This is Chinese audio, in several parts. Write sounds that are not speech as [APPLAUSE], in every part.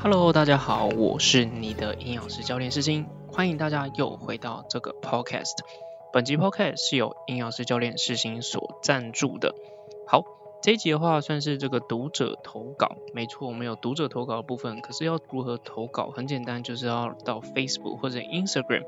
Hello，大家好，我是你的营养师教练世新，欢迎大家又回到这个 Podcast。本集 Podcast 是由营养师教练世新所赞助的。好，这一集的话算是这个读者投稿，没错，我们有读者投稿的部分。可是要如何投稿？很简单，就是要到 Facebook 或者 Instagram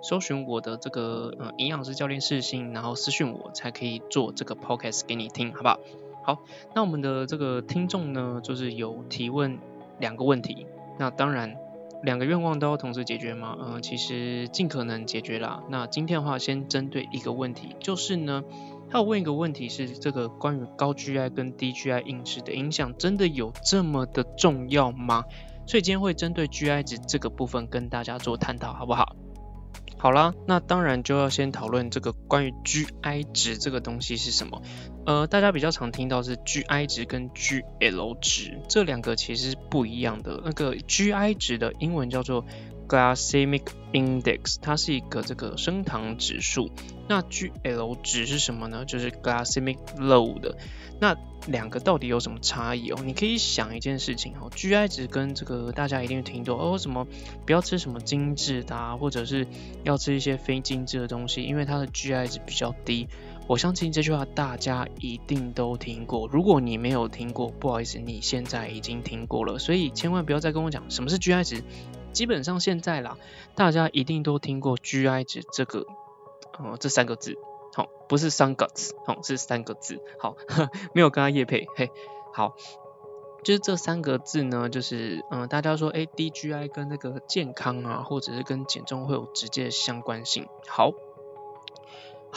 搜寻我的这个呃营养师教练世新，然后私讯我，才可以做这个 Podcast 给你听，好不好？好，那我们的这个听众呢，就是有提问。两个问题，那当然两个愿望都要同时解决吗？嗯，其实尽可能解决啦。那今天的话，先针对一个问题，就是呢，他有问一个问题是这个关于高 GI 跟低 GI 饮食的影响，真的有这么的重要吗？所以今天会针对 GI 值这个部分跟大家做探讨，好不好？好啦，那当然就要先讨论这个关于 GI 值这个东西是什么。呃，大家比较常听到是 GI 值跟 GL 值这两个其实是不一样的。那个 GI 值的英文叫做 Glycemic Index，它是一个这个升糖指数。那 GL 值是什么呢？就是 Glycemic Load。那两个到底有什么差异哦？你可以想一件事情哦，GI 值跟这个大家一定听多哦，什么不要吃什么精致的啊，或者是要吃一些非精致的东西，因为它的 GI 值比较低。我相信这句话大家一定都听过，如果你没有听过，不好意思，你现在已经听过了，所以千万不要再跟我讲什么是 GI 值。基本上现在啦，大家一定都听过 GI 值这个，哦，这三个字。好，不是三个字，好是三个字。好，呵 [LAUGHS] 没有跟他叶配，嘿，好，就是这三个字呢，就是嗯，大家说，哎，DGI 跟那个健康啊，或者是跟减重会有直接相关性。好，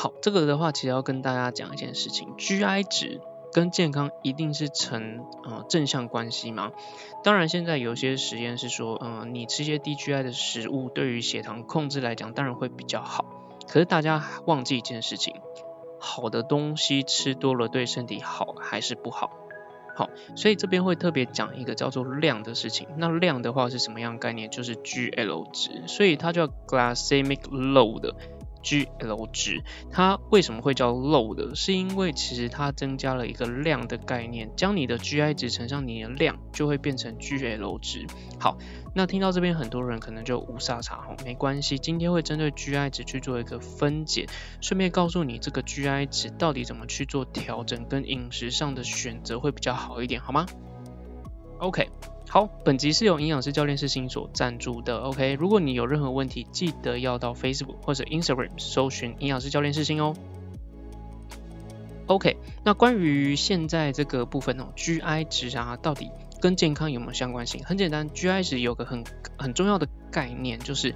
好，这个的话，其实要跟大家讲一件事情，GI 值跟健康一定是成啊正向关系吗？当然，现在有些实验是说，嗯，你吃些低 GI 的食物，对于血糖控制来讲，当然会比较好。可是大家忘记一件事情，好的东西吃多了对身体好还是不好？好，所以这边会特别讲一个叫做量的事情。那量的话是什么样概念？就是 GL 值，所以它叫 Glycemic Load。GL 值，它为什么会叫 low 的？是因为其实它增加了一个量的概念，将你的 GI 值乘上你的量，就会变成 GL 值。好，那听到这边很多人可能就无沙茶哈，没关系，今天会针对 GI 值去做一个分解，顺便告诉你这个 GI 值到底怎么去做调整，跟饮食上的选择会比较好一点，好吗？OK。好，本集是由营养师教练是新所赞助的。OK，如果你有任何问题，记得要到 Facebook 或者 Instagram 搜寻营养师教练是新哦。OK，那关于现在这个部分哦，GI 值啊，到底跟健康有没有相关性？很简单，GI 值有个很很重要的概念，就是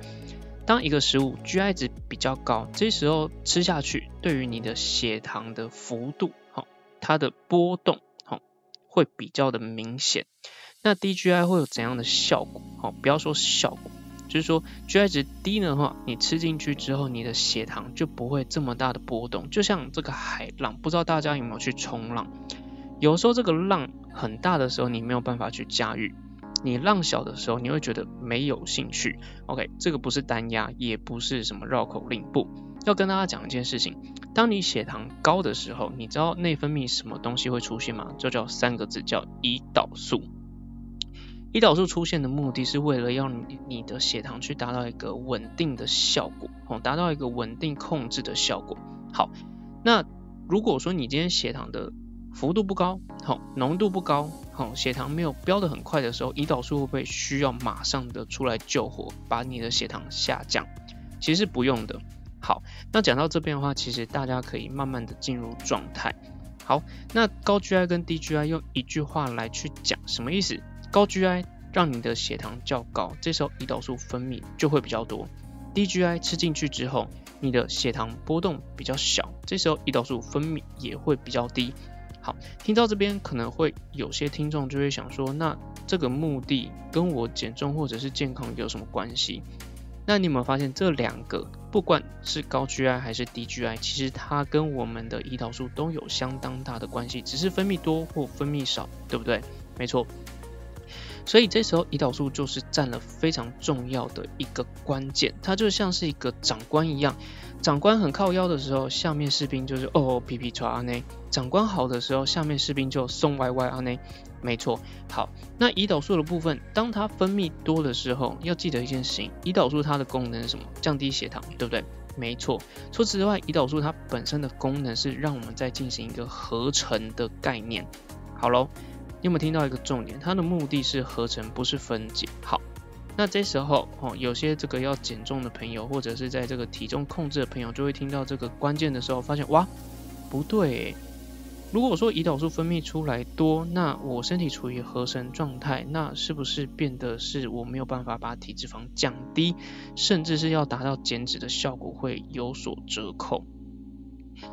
当一个食物 GI 值比较高，这时候吃下去，对于你的血糖的幅度，好，它的波动，好，会比较的明显。那 DGI 会有怎样的效果？好，不要说效果，就是说 GI 值低的话，你吃进去之后，你的血糖就不会这么大的波动。就像这个海浪，不知道大家有没有去冲浪？有时候这个浪很大的时候，你没有办法去驾驭；你浪小的时候，你会觉得没有兴趣。OK，这个不是单压，也不是什么绕口令，不要跟大家讲一件事情：当你血糖高的时候，你知道内分泌什么东西会出现吗？就叫三个字，叫胰岛素。胰岛素出现的目的是为了要你你的血糖去达到一个稳定的效果，哦，达到一个稳定控制的效果。好，那如果说你今天血糖的幅度不高，好，浓度不高，好，血糖没有飙得很快的时候，胰岛素会不会需要马上的出来救火，把你的血糖下降？其实不用的。好，那讲到这边的话，其实大家可以慢慢的进入状态。好，那高 GI 跟低 GI 用一句话来去讲，什么意思？高 GI 让你的血糖较高，这时候胰岛素分泌就会比较多。低 GI 吃进去之后，你的血糖波动比较小，这时候胰岛素分泌也会比较低。好，听到这边可能会有些听众就会想说，那这个目的跟我减重或者是健康有什么关系？那你有没有发现这两个，不管是高 GI 还是低 GI，其实它跟我们的胰岛素都有相当大的关系，只是分泌多或分泌少，对不对？没错。所以这时候胰岛素就是占了非常重要的一个关键，它就像是一个长官一样，长官很靠腰的时候，下面士兵就是哦哦皮皮抓阿内；长官好的时候，下面士兵就松歪歪阿内。没错，好，那胰岛素的部分，当它分泌多的时候，要记得一件事情，胰岛素它的功能是什么？降低血糖，对不对？没错。除此之外，胰岛素它本身的功能是让我们在进行一个合成的概念。好喽，有没有听到一个重点？它的目的是合成，不是分解。好。那这时候哦，有些这个要减重的朋友，或者是在这个体重控制的朋友，就会听到这个关键的时候，发现哇，不对。如果说胰岛素分泌出来多，那我身体处于合成状态，那是不是变得是我没有办法把体脂肪降低，甚至是要达到减脂的效果会有所折扣？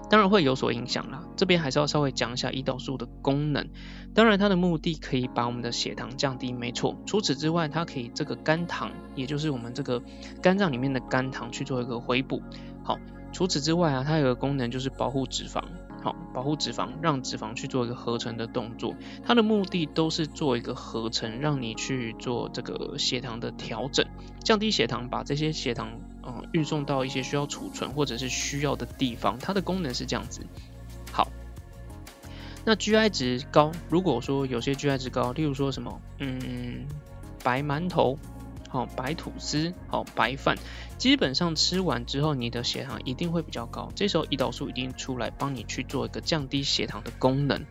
当然会有所影响啦，这边还是要稍微讲一下胰岛素的功能。当然它的目的可以把我们的血糖降低，没错。除此之外，它可以这个肝糖，也就是我们这个肝脏里面的肝糖去做一个回补。好，除此之外啊，它有个功能就是保护脂肪。好，保护脂肪，让脂肪去做一个合成的动作。它的目的都是做一个合成，让你去做这个血糖的调整，降低血糖，把这些血糖嗯运送到一些需要储存或者是需要的地方。它的功能是这样子。好，那 GI 值高，如果说有些 GI 值高，例如说什么，嗯，白馒头。好，白吐司，好，白饭，基本上吃完之后，你的血糖一定会比较高。这时候胰岛素一定出来帮你去做一个降低血糖的功能。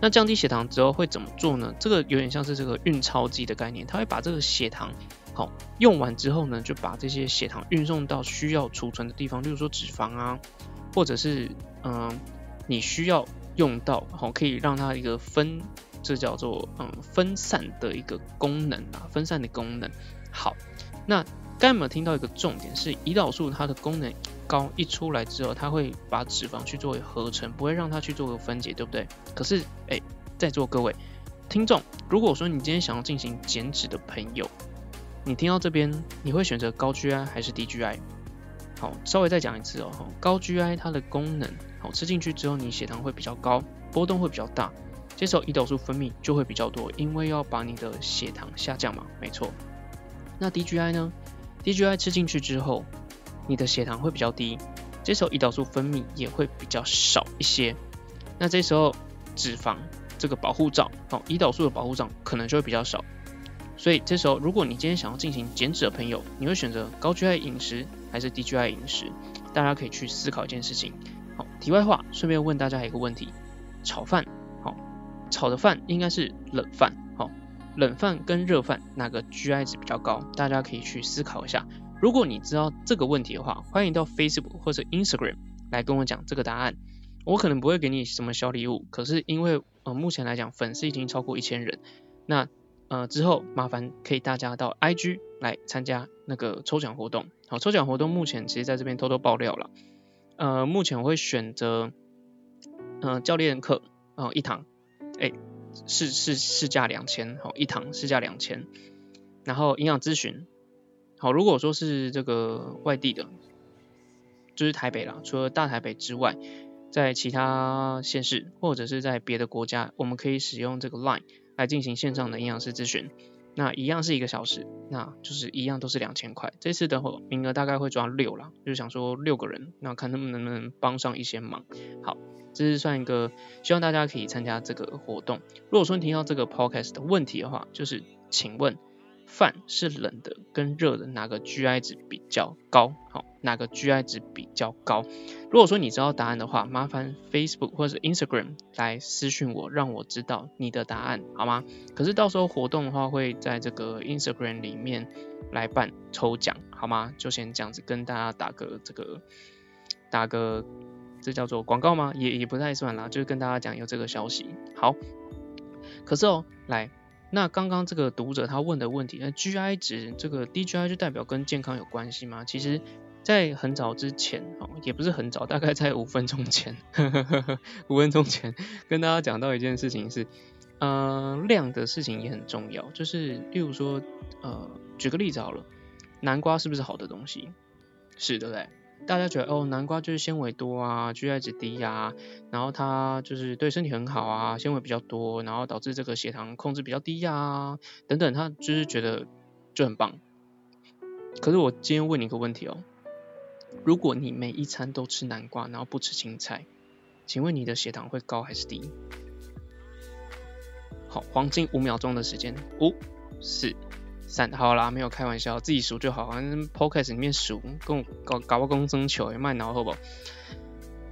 那降低血糖之后会怎么做呢？这个有点像是这个运钞机的概念，它会把这个血糖好用完之后呢，就把这些血糖运送到需要储存的地方，例如说脂肪啊，或者是嗯你需要用到好可以让它一个分，这叫做嗯分散的一个功能啊，分散的功能。好，那刚有没有听到一个重点是胰岛素它的功能高一出来之后，它会把脂肪去作为合成，不会让它去做个分解，对不对？可是，哎，在座各位听众，如果说你今天想要进行减脂的朋友，你听到这边，你会选择高 GI 还是低 GI？好，稍微再讲一次哦，高 GI 它的功能，好吃进去之后，你血糖会比较高，波动会比较大，这时候胰岛素分泌就会比较多，因为要把你的血糖下降嘛，没错。那 DGI 呢？DGI 吃进去之后，你的血糖会比较低，这时候胰岛素分泌也会比较少一些。那这时候脂肪这个保护罩，哦，胰岛素的保护罩可能就会比较少。所以这时候，如果你今天想要进行减脂的朋友，你会选择高 GI 饮食还是低 GI 饮食？大家可以去思考一件事情。好，题外话，顺便问大家一个问题：炒饭，好，炒的饭应该是冷饭。冷饭跟热饭哪个 GI 值比较高？大家可以去思考一下。如果你知道这个问题的话，欢迎到 Facebook 或者 Instagram 来跟我讲这个答案。我可能不会给你什么小礼物，可是因为呃目前来讲粉丝已经超过一千人，那呃之后麻烦可以大家到 IG 来参加那个抽奖活动。好，抽奖活动目前其实在这边偷偷爆料了。呃，目前我会选择嗯教练课啊一堂，哎。市市市价两千，好一堂市价两千，然后营养咨询，好如果说是这个外地的，就是台北啦，除了大台北之外，在其他县市或者是在别的国家，我们可以使用这个 Line 来进行线上的营养师咨询，那一样是一个小时，那就是一样都是两千块，这次的话名额大概会抓六啦，就是想说六个人，那看他们能不能帮上一些忙，好。这是算一个，希望大家可以参加这个活动。如果说你听到这个 podcast 的问题的话，就是请问饭是冷的跟热的哪个 GI 值比较高？好，哪个 GI 值比较高？如果说你知道答案的话，麻烦 Facebook 或者 Instagram 来私讯我，让我知道你的答案，好吗？可是到时候活动的话会在这个 Instagram 里面来办抽奖，好吗？就先这样子跟大家打个这个打个。这叫做广告吗？也也不太算啦，就是跟大家讲有这个消息。好，可是哦，来，那刚刚这个读者他问的问题，那 GI 值这个 DGI 就代表跟健康有关系吗？其实，在很早之前，哦，也不是很早，大概在五分钟前，五分钟前跟大家讲到一件事情是，呃，量的事情也很重要，就是例如说，呃，举个例子好了，南瓜是不是好的东西？是，对不对？大家觉得哦，南瓜就是纤维多啊，GI 值低啊，然后它就是对身体很好啊，纤维比较多，然后导致这个血糖控制比较低呀，等等，他就是觉得就很棒。可是我今天问你一个问题哦，如果你每一餐都吃南瓜，然后不吃青菜，请问你的血糖会高还是低？好，黄金五秒钟的时间，五、四、三，好啦，没有开玩笑，自己数就好。反正 podcast 里面数，跟我搞搞个公争球也，卖脑好不好？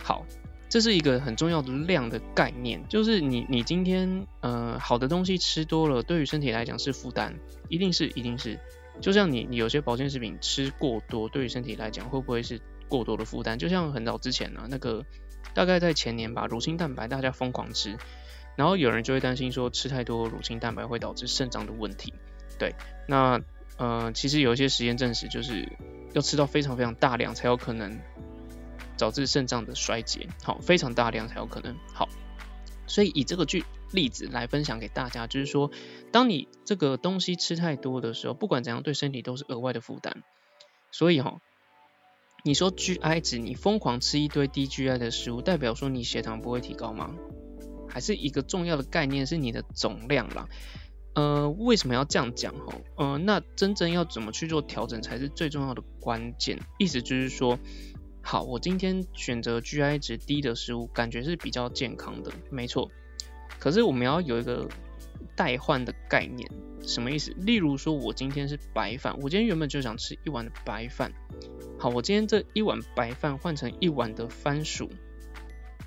好，这是一个很重要的量的概念，就是你你今天呃好的东西吃多了，对于身体来讲是负担，一定是一定是。就像你你有些保健食品吃过多，对于身体来讲会不会是过多的负担？就像很早之前呢，那个大概在前年吧，乳清蛋白大家疯狂吃。然后有人就会担心说，吃太多乳清蛋白会导致肾脏的问题。对，那呃，其实有一些实验证实，就是要吃到非常非常大量才有可能导致肾脏的衰竭。好，非常大量才有可能。好，所以以这个句例子来分享给大家，就是说，当你这个东西吃太多的时候，不管怎样，对身体都是额外的负担。所以哈，你说 GI 值，你疯狂吃一堆低 GI 的食物，代表说你血糖不会提高吗？还是一个重要的概念是你的总量啦。呃，为什么要这样讲哈？呃，那真正要怎么去做调整才是最重要的关键。意思就是说，好，我今天选择 GI 值低的食物，感觉是比较健康的，没错。可是我们要有一个代换的概念，什么意思？例如说，我今天是白饭，我今天原本就想吃一碗的白饭，好，我今天这一碗白饭换成一碗的番薯。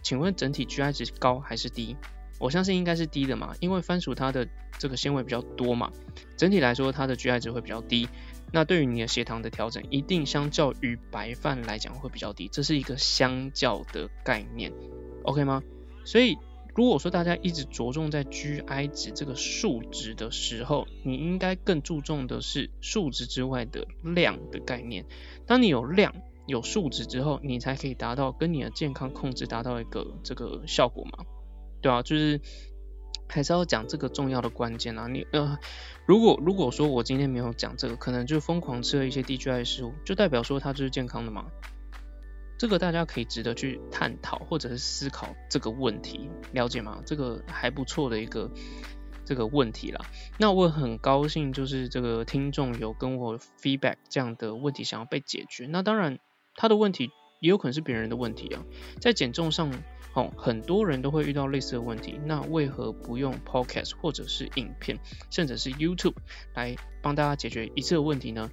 请问整体 GI 值高还是低？我相信应该是低的嘛，因为番薯它的这个纤维比较多嘛，整体来说它的 GI 值会比较低。那对于你的血糖的调整，一定相较于白饭来讲会比较低，这是一个相较的概念，OK 吗？所以如果说大家一直着重在 GI 值这个数值的时候，你应该更注重的是数值之外的量的概念。当你有量。有数值之后，你才可以达到跟你的健康控制达到一个这个效果嘛？对啊，就是还是要讲这个重要的关键啊。你呃，如果如果说我今天没有讲这个，可能就疯狂吃了一些低 GI 食物，就代表说它就是健康的嘛？这个大家可以值得去探讨或者是思考这个问题，了解吗？这个还不错的一个这个问题啦。那我很高兴，就是这个听众有跟我 feedback 这样的问题想要被解决。那当然。他的问题也有可能是别人的问题啊，在减重上，哦，很多人都会遇到类似的问题，那为何不用 Podcast 或者是影片，甚至是 YouTube 来帮大家解决一次的问题呢？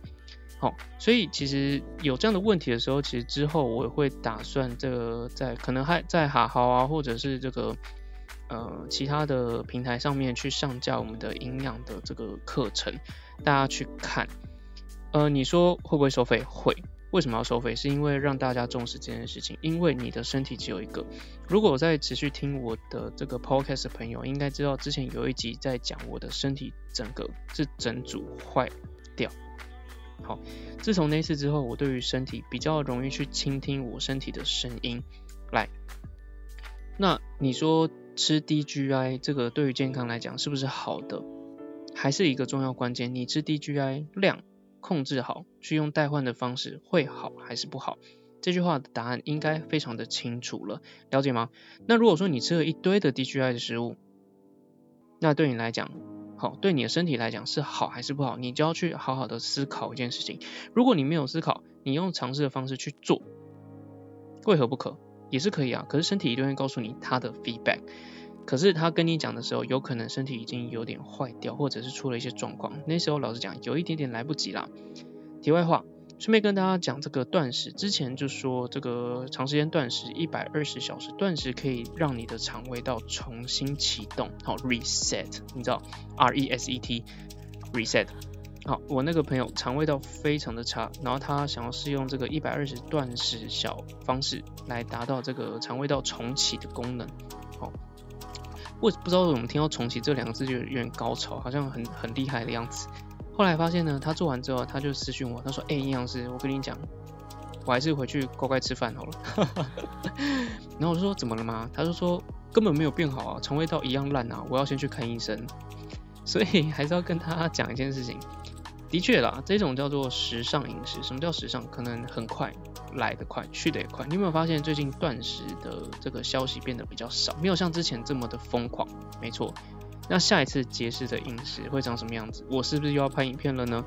好，所以其实有这样的问题的时候，其实之后我会打算这个在可能还在哈好啊，或者是这个呃其他的平台上面去上架我们的营养的这个课程，大家去看。呃，你说会不会收费？会。为什么要收费？是因为让大家重视这件事情。因为你的身体只有一个。如果我在持续听我的这个 podcast 的朋友，应该知道之前有一集在讲我的身体整个是整组坏掉。好，自从那次之后，我对于身体比较容易去倾听我身体的声音。来，那你说吃 DGI 这个对于健康来讲是不是好的？还是一个重要关键？你吃 DGI 量？控制好，去用代换的方式会好还是不好？这句话的答案应该非常的清楚了，了解吗？那如果说你吃了一堆的低 GI 的食物，那对你来讲，好，对你的身体来讲是好还是不好？你就要去好好的思考一件事情。如果你没有思考，你用尝试的方式去做，为何不可？也是可以啊。可是身体一定会告诉你它的 feedback。可是他跟你讲的时候，有可能身体已经有点坏掉，或者是出了一些状况。那时候老实讲，有一点点来不及啦。题外话，顺便跟大家讲这个断食，之前就说这个长时间断食，一百二十小时断食可以让你的肠胃道重新启动，好 reset，你知道 R E S E T reset。好，我那个朋友肠胃道非常的差，然后他想要试用这个一百二十断食小方式来达到这个肠胃道重启的功能，我不知道为什么听到重启这两个字就有点高潮，好像很很厉害的样子。后来发现呢，他做完之后，他就私讯我，他说：“哎，营养师，我跟你讲，我还是回去乖乖吃饭好了。[LAUGHS] ”然后我就说：“怎么了吗？”他就说：“根本没有变好啊，肠胃道一样烂啊，我要先去看医生。[LAUGHS] ”所以还是要跟他讲一件事情。的确啦，这种叫做时尚饮食。什么叫时尚？可能很快。来得快，去得也快。你有没有发现最近断食的这个消息变得比较少，没有像之前这么的疯狂？没错。那下一次节食的饮食会长什么样子？我是不是又要拍影片了呢？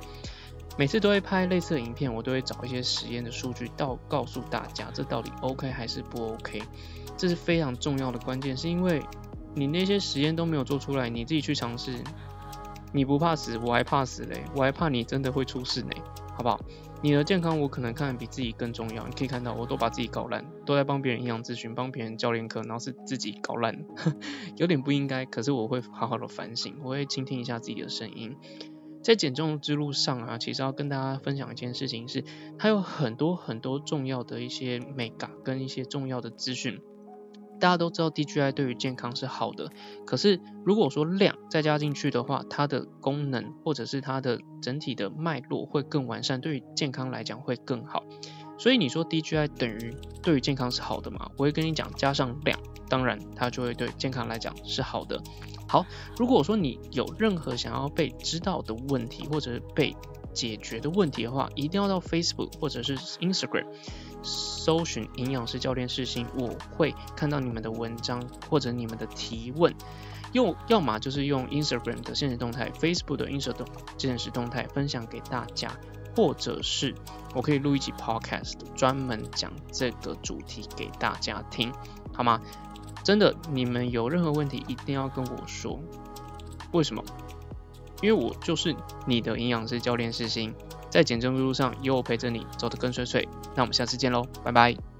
每次都会拍类似的影片，我都会找一些实验的数据到告诉大家，这到底 OK 还是不 OK？这是非常重要的关键，是因为你那些实验都没有做出来，你自己去尝试，你不怕死，我还怕死嘞，我还怕你真的会出事呢，好不好？你的健康我可能看比自己更重要，你可以看到我都把自己搞烂，都在帮别人营养咨询，帮别人教练课，然后是自己搞烂，[LAUGHS] 有点不应该，可是我会好好的反省，我会倾听一下自己的声音。在减重之路上啊，其实要跟大家分享一件事情是，它有很多很多重要的一些美感跟一些重要的资讯。大家都知道 DGI 对于健康是好的，可是如果说量再加进去的话，它的功能或者是它的整体的脉络会更完善，对于健康来讲会更好。所以你说 DGI 等于对于健康是好的吗？我会跟你讲，加上量，当然它就会对健康来讲是好的。好，如果说你有任何想要被知道的问题，或者是被解决的问题的话，一定要到 Facebook 或者是 Instagram 搜寻营养师教练世新，我会看到你们的文章或者你们的提问。用要么就是用 Instagram 的现实动态，Facebook 的 Instagram 现实动态分享给大家。或者是我可以录一集 podcast，专门讲这个主题给大家听，好吗？真的，你们有任何问题一定要跟我说。为什么？因为我就是你的营养师教练师星，在减重路上有我陪着你走得更顺遂。那我们下次见喽，拜拜。